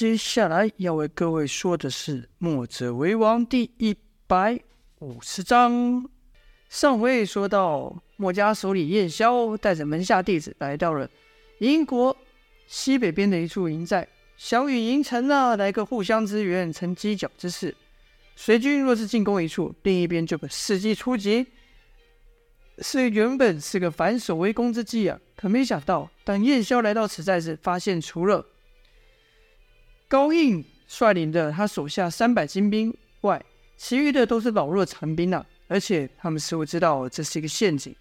接下来要为各位说的是《墨者为王》第一百五十章。上回说到，墨家首领燕霄带着门下弟子来到了营国西北边的一处营寨，想与营臣呢来个互相支援、成犄角之势。随军若是进攻一处，另一边就可伺机出击。是原本是个反守为攻之计啊，可没想到，当燕霄来到此寨时，发现除了高印率领的他手下三百精兵外，其余的都是老弱残兵啊！而且他们似乎知道这是一个陷阱，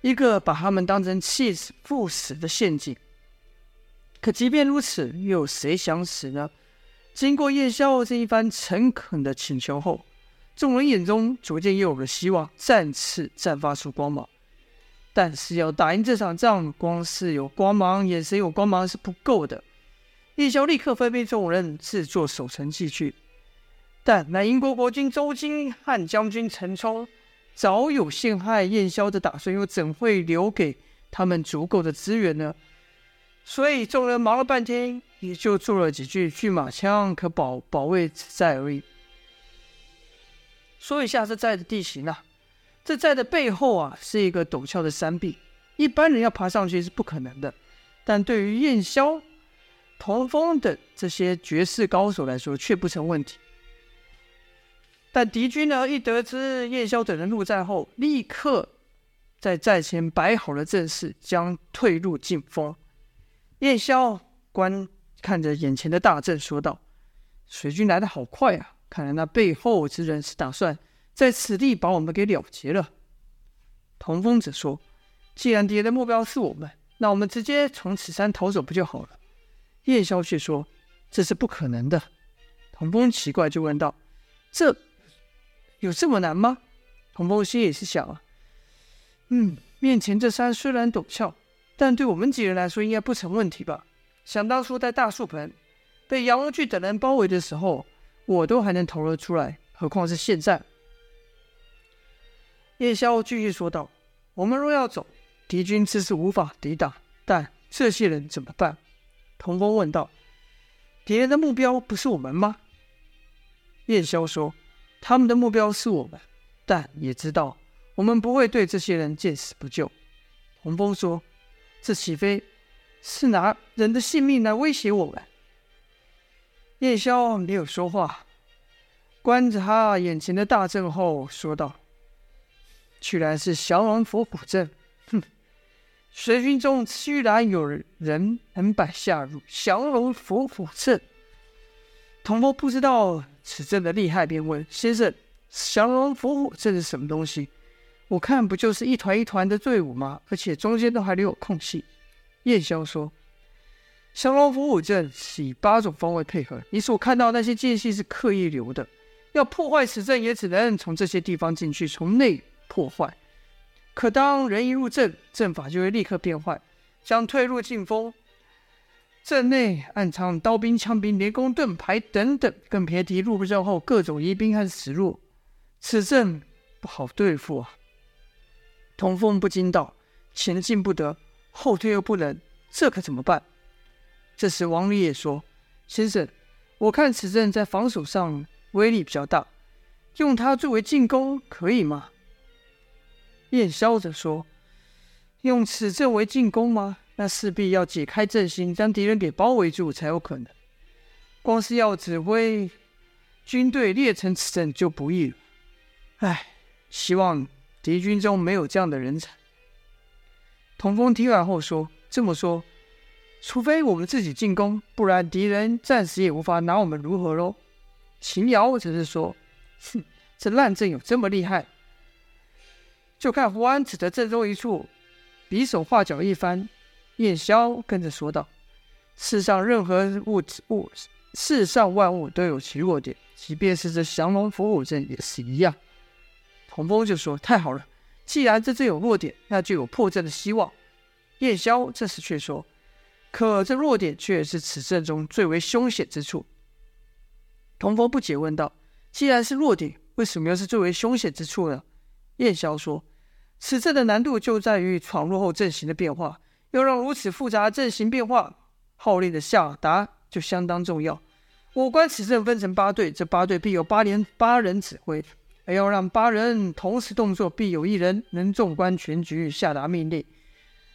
一个把他们当成弃死赴死的陷阱。可即便如此，又有谁想死呢？经过叶萧这一番诚恳的请求后，众人眼中逐渐又有了希望，再次绽放出光芒。但是要打赢这场仗，光是有光芒、眼神有光芒是不够的。燕萧立刻分配众人制作守城器具，但那英国国君周金和将军陈冲早有陷害燕萧的打算，又怎会留给他们足够的资源呢？所以众人忙了半天，也就做了几具骏马枪，可保保卫此寨而已。说一下这寨的地形啊，这寨的背后啊是一个陡峭的山壁，一般人要爬上去是不可能的，但对于燕萧。童风等这些绝世高手来说却不成问题，但敌军呢，一得知燕萧等人入寨后，立刻在寨前摆好了阵势，将退路进封。燕萧观看着眼前的大阵，说道：“水军来得好快啊！看来那背后之人是打算在此地把我们给了结了。”童风则说：“既然敌人的目标是我们，那我们直接从此山逃走不就好了？”燕萧却说：“这是不可能的。”童风奇怪，就问道：“这有这么难吗？”童风心里是想啊，嗯，面前这山虽然陡峭，但对我们几人来说应该不成问题吧？想当初在大树盆被杨文巨等人包围的时候，我都还能逃了出来，何况是现在？燕萧继续说道：“我们若要走，敌军自是无法抵挡，但这些人怎么办？”童风问道：“敌人的目标不是我们吗？”燕萧说：“他们的目标是我们，但也知道我们不会对这些人见死不救。”童风说：“这岂非是拿人的性命来威胁我们？”燕萧没有说话，观察眼前的大阵后说道：“居然是降龙伏虎阵，哼！”随军中居然有人能摆下如降龙伏虎阵，童风不知道此阵的厉害，便问先生：“降龙伏虎阵是什么东西？我看不就是一团一团的队伍吗？而且中间都还留有空隙。”燕萧说：“降龙伏虎阵是以八种方位配合，你所看到那些间隙是刻意留的，要破坏此阵也只能从这些地方进去，从内破坏。”可当人一入阵，阵法就会立刻变坏，将退入进封。阵内暗藏刀兵、枪兵、连弓、盾牌等等，更别提入阵后各种疑兵和死路。此阵不好对付啊！童风不禁道：“前进不得，后退又不能，这可怎么办？”这时王离也说：“先生，我看此阵在防守上威力比较大，用它作为进攻可以吗？”便笑着说：“用此阵为进攻吗？那势必要解开阵型，将敌人给包围住才有可能。光是要指挥军队列成此阵就不易了。唉，希望敌军中没有这样的人才。”童风听完后说：“这么说，除非我们自己进攻，不然敌人暂时也无法拿我们如何喽？”秦瑶则是说：“哼，这烂阵有这么厉害？”就看胡安指着阵中一处，比手画脚一番。燕萧跟着说道：“世上任何物物，世上万物都有其弱点，即便是这降龙伏虎阵也是一样。”童风就说：“太好了，既然这阵有弱点，那就有破阵的希望。”燕萧这时却说：“可这弱点却是此阵中最为凶险之处。”童风不解问道：“既然是弱点，为什么又是最为凶险之处呢？”燕萧说：“此阵的难度就在于闯入后阵型的变化，要让如此复杂的阵型变化号令的下达就相当重要。我观此阵分成八队，这八队必有八连八人指挥，而要让八人同时动作，必有一人能纵观全局，下达命令。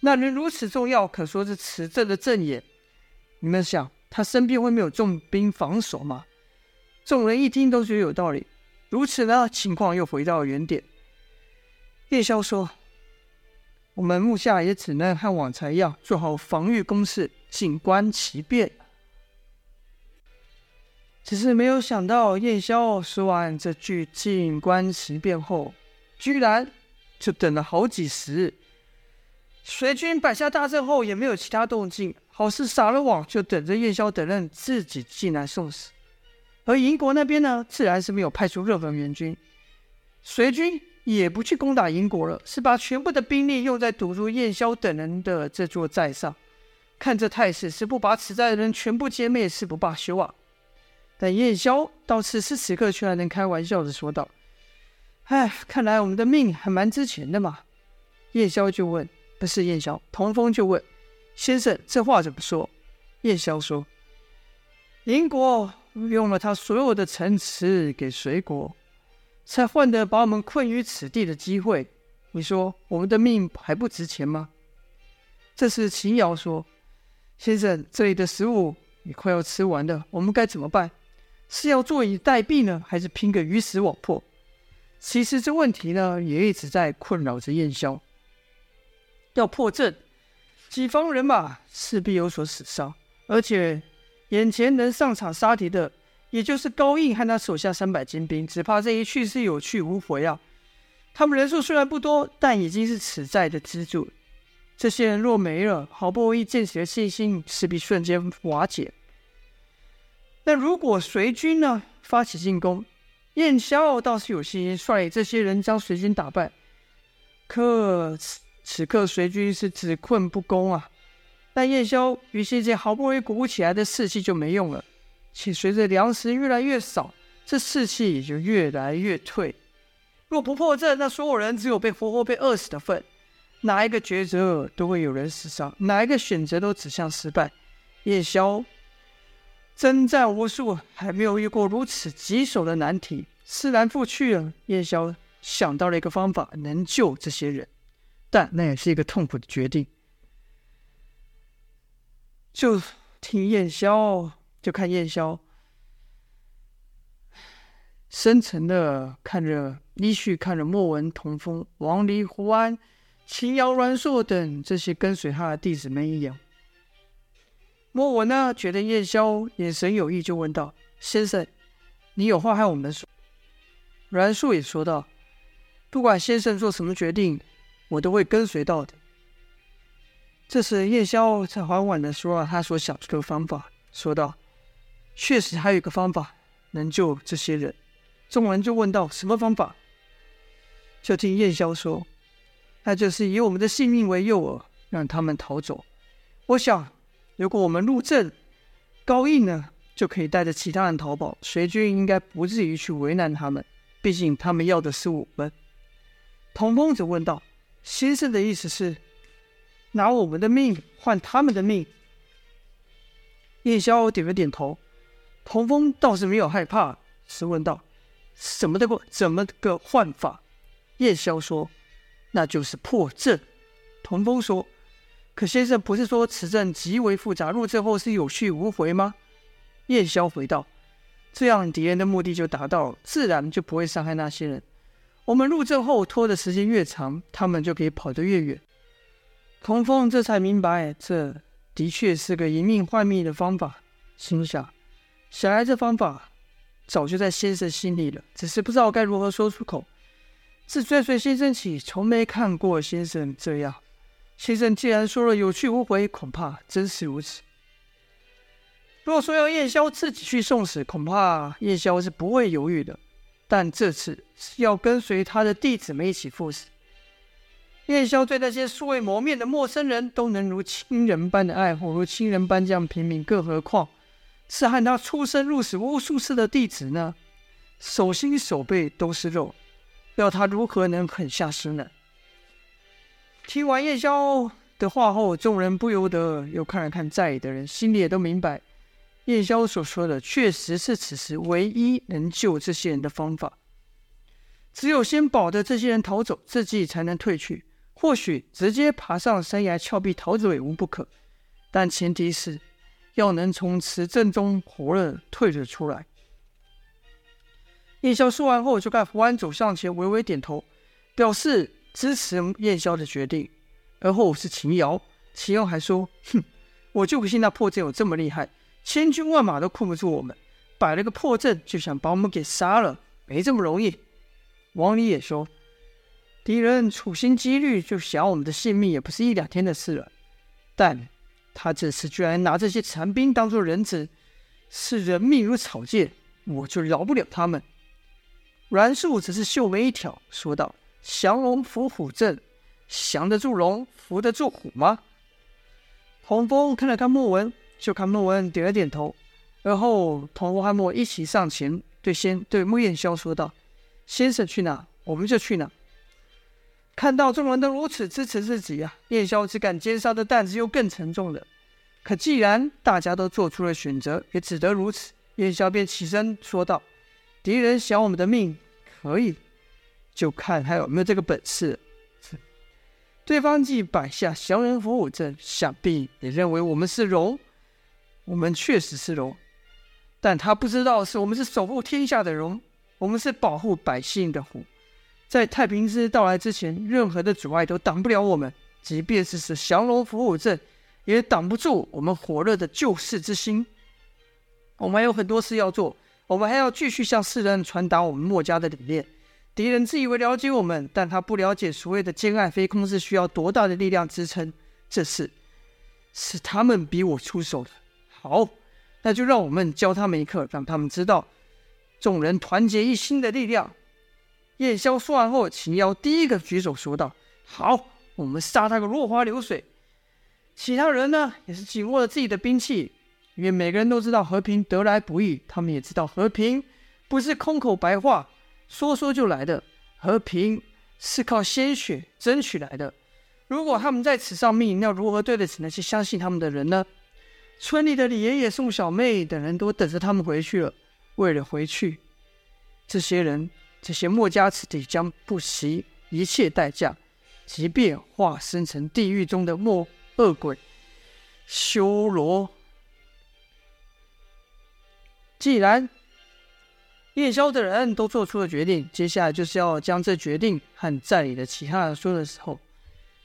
那人如此重要，可说是此阵的阵眼。你们想，他身边会没有重兵防守吗？众人一听都觉得有道理。如此呢，情况又回到了原点。叶萧说：“我们目下也只能和往常一样，做好防御工事，静观其变。”只是没有想到，叶萧说完这句“静观其变”后，居然就等了好几十日。随军摆下大阵后，也没有其他动静，好似撒了网，就等着叶萧等人自己进来送死。而营国那边呢，自然是没有派出任何援军，随军也不去攻打营国了，是把全部的兵力用在堵住燕萧等人的这座寨上。看这态势，是不把此寨的人全部歼灭，誓不罢休啊！但燕萧到此时此刻却还能开玩笑的说道：“哎，看来我们的命还蛮值钱的嘛。”叶萧就问：“不是燕萧，童风就问先生，这话怎么说？”叶萧说：“英国用了他所有的城池给随国，才换得把我们困于此地的机会。你说我们的命还不值钱吗？”这时秦瑶说：“先生，这里的食物也快要吃完了，我们该怎么办？”是要坐以待毙呢，还是拼个鱼死网破？其实这问题呢，也一直在困扰着燕萧。要破阵，己方人马势必有所死伤，而且眼前能上场杀敌的，也就是高应和他手下三百精兵，只怕这一去是有去无回啊！他们人数虽然不多，但已经是此寨的支柱。这些人若没了，好不容易建起的信心，势必瞬间瓦解。那如果随军呢发起进攻，燕萧倒是有信心率领这些人将随军打败。可此此刻随军是只困不攻啊！但燕萧与现在好不容易鼓舞起来的士气就没用了，且随着粮食越来越少，这士气也就越来越退。若不破阵，那所有人只有被活活被饿死的份。哪一个抉择都会有人死伤，哪一个选择都指向失败。夜宵。征战无数，还没有遇过如此棘手的难题，思来覆去啊。夜宵想到了一个方法，能救这些人，但那也是一个痛苦的决定。就听夜宵，就看叶萧，深沉的看着依序看着莫文、童风、王离、胡安、秦瑶、阮硕等这些跟随他的弟子们一样。莫文呢，觉得叶萧眼神有意，就问道：“先生，你有话和我们说？”阮硕也说道：“不管先生做什么决定，我都会跟随到的。”这时，叶萧才缓缓地说了他所想出的方法，说道：“确实还有一个方法能救这些人。”众人就问道：“什么方法？”就听燕萧说：“那就是以我们的性命为诱饵，让他们逃走。”我想。如果我们入阵，高义呢就可以带着其他人逃跑，随军应该不至于去为难他们。毕竟他们要的是我们。童风则问道：“先生的意思是拿我们的命换他们的命？”叶萧点了点头。童风倒是没有害怕，是问道：“什么的过？怎么个换法？”叶萧说：“那就是破阵。”童风说。可先生不是说此阵极为复杂，入阵后是有去无回吗？叶萧回道：“这样敌人的目的就达到了，自然就不会伤害那些人。我们入阵后拖的时间越长，他们就可以跑得越远。”童风这才明白，这的确是个以命换命的方法。心想：想来这方法早就在先生心里了，只是不知道该如何说出口。自追随先生起，从没看过先生这样。先生既然说了有去无回，恐怕真是如此。若说要叶萧自己去送死，恐怕叶萧是不会犹豫的。但这次是要跟随他的弟子们一起赴死。叶萧对那些素未谋面的陌生人都能如亲人般的爱护，如亲人般这样平民，更何况是和他出生入死无数次的弟子呢？手心手背都是肉，要他如何能狠下心呢？听完叶萧的话后，众人不由得又看了看在意的人，心里也都明白，叶萧所说的确实是此时唯一能救这些人的方法。只有先保得这些人逃走，自己才能退去。或许直接爬上山崖峭壁逃走也无不可，但前提是要能从此阵中活着退了出来。叶萧说完后，就看胡安走向前，微微点头，表示支持叶萧的决定。而后是秦瑶，秦瑶还说：“哼，我就不信那破阵有这么厉害。”千军万马都困不住我们，摆了个破阵就想把我们给杀了，没这么容易。王离也说，敌人处心积虑就想要我们的性命，也不是一两天的事了。但他这次居然拿这些残兵当做人质，视人命如草芥，我就饶不了他们。阮树只是秀眉一挑，说道：“降龙伏虎阵，降得住龙，伏得住虎吗？”洪峰看了看莫文。就看莫文点了点头，而后同胡汉莫一起上前，对先对穆燕霄说道：“先生去哪，我们就去哪。”看到众人都如此支持自己啊，燕霄只感肩上的担子又更沉重了。可既然大家都做出了选择，也只得如此。燕霄便起身说道：“敌人想我们的命，可以，就看他有没有这个本事。”对方既摆下降龙伏虎阵，想必也认为我们是龙。我们确实是龙，但他不知道是我们是守护天下的龙，我们是保护百姓的虎。在太平之到来之前，任何的阻碍都挡不了我们，即便是是降龙伏虎阵，也挡不住我们火热的救世之心。我们还有很多事要做，我们还要继续向世人传达我们墨家的理念。敌人自以为了解我们，但他不了解所谓的兼爱非攻是需要多大的力量支撑。这次是他们逼我出手的。好，那就让我们教他们一课，让他们知道众人团结一心的力量。叶萧说完后，秦瑶第一个举手说道：“好，我们杀他个落花流水。”其他人呢，也是紧握着自己的兵器，因为每个人都知道和平得来不易，他们也知道和平不是空口白话，说说就来的，和平是靠鲜血争取来的。如果他们在此丧命，要如何对得起那些相信他们的人呢？村里的李爷爷、宋小妹等人都等着他们回去了。为了回去，这些人、这些墨家子弟将不惜一切代价，即便化身成地狱中的墨恶鬼修罗。既然叶萧的人都做出了决定，接下来就是要将这决定和寨里的其他人说的时候，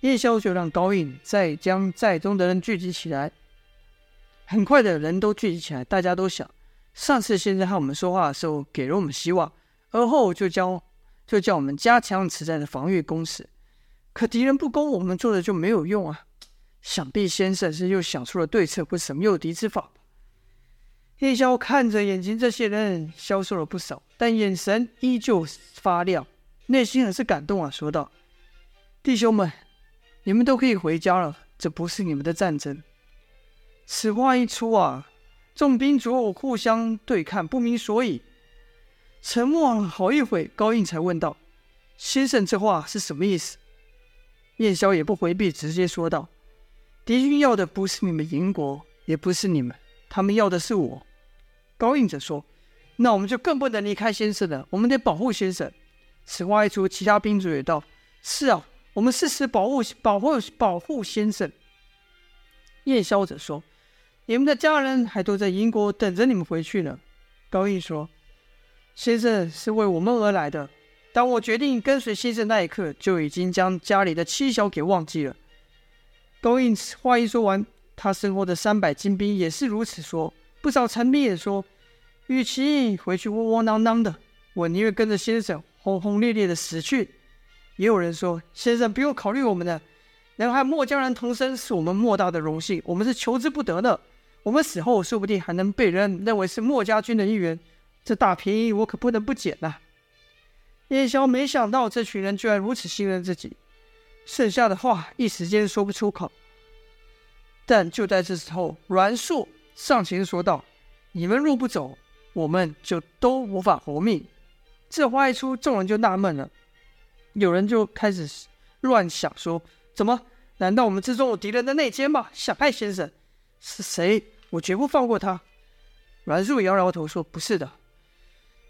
叶萧就让高印再将寨中的人聚集起来。很快的人都聚集起来，大家都想，上次先生和我们说话的时候给了我们希望，而后就叫就叫我们加强此战的防御工事。可敌人不攻，我们做的就没有用啊！想必先生是又想出了对策或什么诱敌之法。叶萧看着眼前这些人，消瘦了不少，但眼神依旧发亮，内心很是感动啊，说道：“弟兄们，你们都可以回家了，这不是你们的战争。”此话一出啊，众兵左右互相对看，不明所以，沉默了好一会。高应才问道：“先生，这话是什么意思？”燕萧也不回避，直接说道：“敌军要的不是你们银国，也不是你们，他们要的是我。”高应则说：“那我们就更不能离开先生了，我们得保护先生。”此话一出，其他兵卒也道：“是啊，我们誓死保护、保护、保护先生。”燕萧则说。你们的家人还都在英国等着你们回去呢。高印说：“先生是为我们而来的。当我决定跟随先生那一刻，就已经将家里的妻小给忘记了。”高印话一说完，他身后的三百精兵也是如此说。不少残兵也说：“与其回去窝窝囊囊的，我宁愿跟着先生轰轰烈烈的死去。”也有人说：“先生不用考虑我们的，能和墨家人同生是我们莫大的荣幸，我们是求之不得的。”我们死后说不定还能被人认为是墨家军的一员，这大便宜我可不能不捡呐、啊。叶萧没想到这群人居然如此信任自己，剩下的话一时间说不出口。但就在这时候，阮硕上前说道：“你们若不走，我们就都无法活命。”这话一出，众人就纳闷了，有人就开始乱想说：“怎么？难道我们之中有敌人的内奸吗？小派先生？是谁？”我绝不放过他！阮树摇摇头说：“不是的，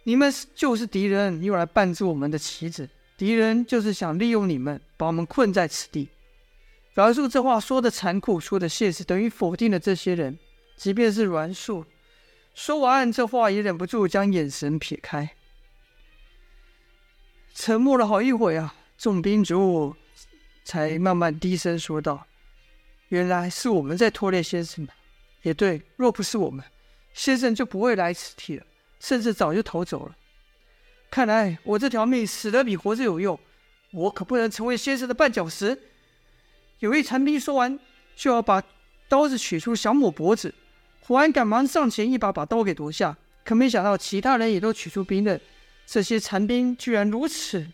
你们就是敌人，用来绊住我们的棋子。敌人就是想利用你们，把我们困在此地。”阮树这话说的残酷，说的现实，等于否定了这些人。即便是阮树说完这话，也忍不住将眼神撇开。沉默了好一会啊，众兵卒才慢慢低声说道：“原来是我们在拖累先生们。也对，若不是我们，先生就不会来此地了，甚至早就逃走了。看来我这条命死得比活着有用，我可不能成为先生的绊脚石。”有一残兵说完，就要把刀子取出，想抹脖子。胡安赶忙上前，一把把刀给夺下。可没想到，其他人也都取出兵刃。这些残兵居然如此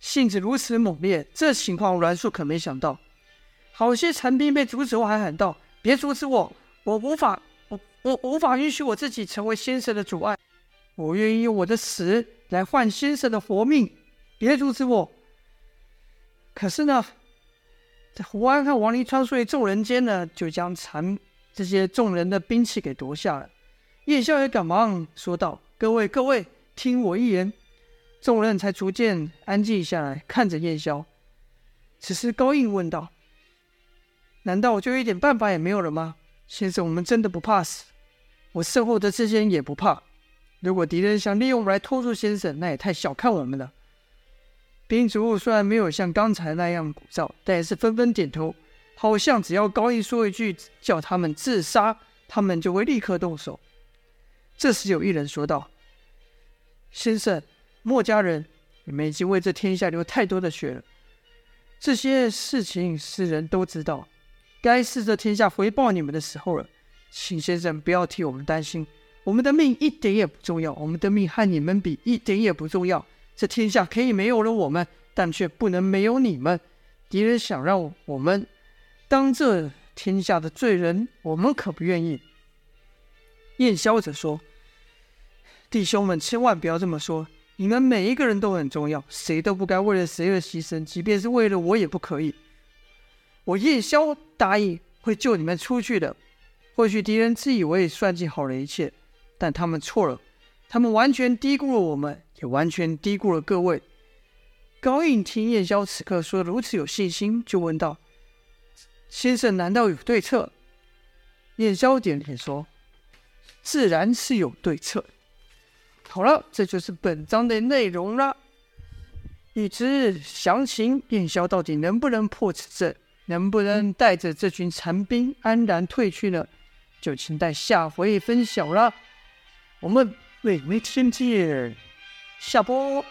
性子如此猛烈，这情况阮树可没想到。好些残兵被阻止后，还喊道：“别阻止我，我无法，我我无法允许我自己成为先生的阻碍。我愿意用我的死来换先生的活命。别阻止我。”可是呢，在胡安和王离川所以众人间呢，就将残这些众人的兵器给夺下了。叶宵也赶忙说道：“各位，各位。”听我一言，众人才逐渐安静下来，看着燕宵。此时高应问道：“难道我就一点办法也没有了吗？先生，我们真的不怕死？我身后的这些人也不怕。如果敌人想利用我们来拖住先生，那也太小看我们了。”兵卒虽然没有像刚才那样鼓噪，但也是纷纷点头，好像只要高义说一句叫他们自杀，他们就会立刻动手。这时有一人说道。先生，墨家人，你们已经为这天下流太多的血了。这些事情世人都知道，该是这天下回报你们的时候了。请先生不要替我们担心，我们的命一点也不重要，我们的命和你们比一点也不重要。这天下可以没有了我们，但却不能没有你们。敌人想让我们当这天下的罪人，我们可不愿意。燕霄则说。弟兄们，千万不要这么说！你们每一个人都很重要，谁都不该为了谁而牺牲，即便是为了我也不可以。我燕萧答应会救你们出去的。或许敌人自以为算计好了一切，但他们错了，他们完全低估了我们，也完全低估了各位。高应听燕萧此刻说如此有信心，就问道：“先生难道有对策？”燕萧点点说：“自然是有对策。”好了，这就是本章的内容了。欲知详情，燕萧到底能不能破此阵，能不能带着这群残兵安然退去呢？就请待下回分晓了。我们美味天见，下播。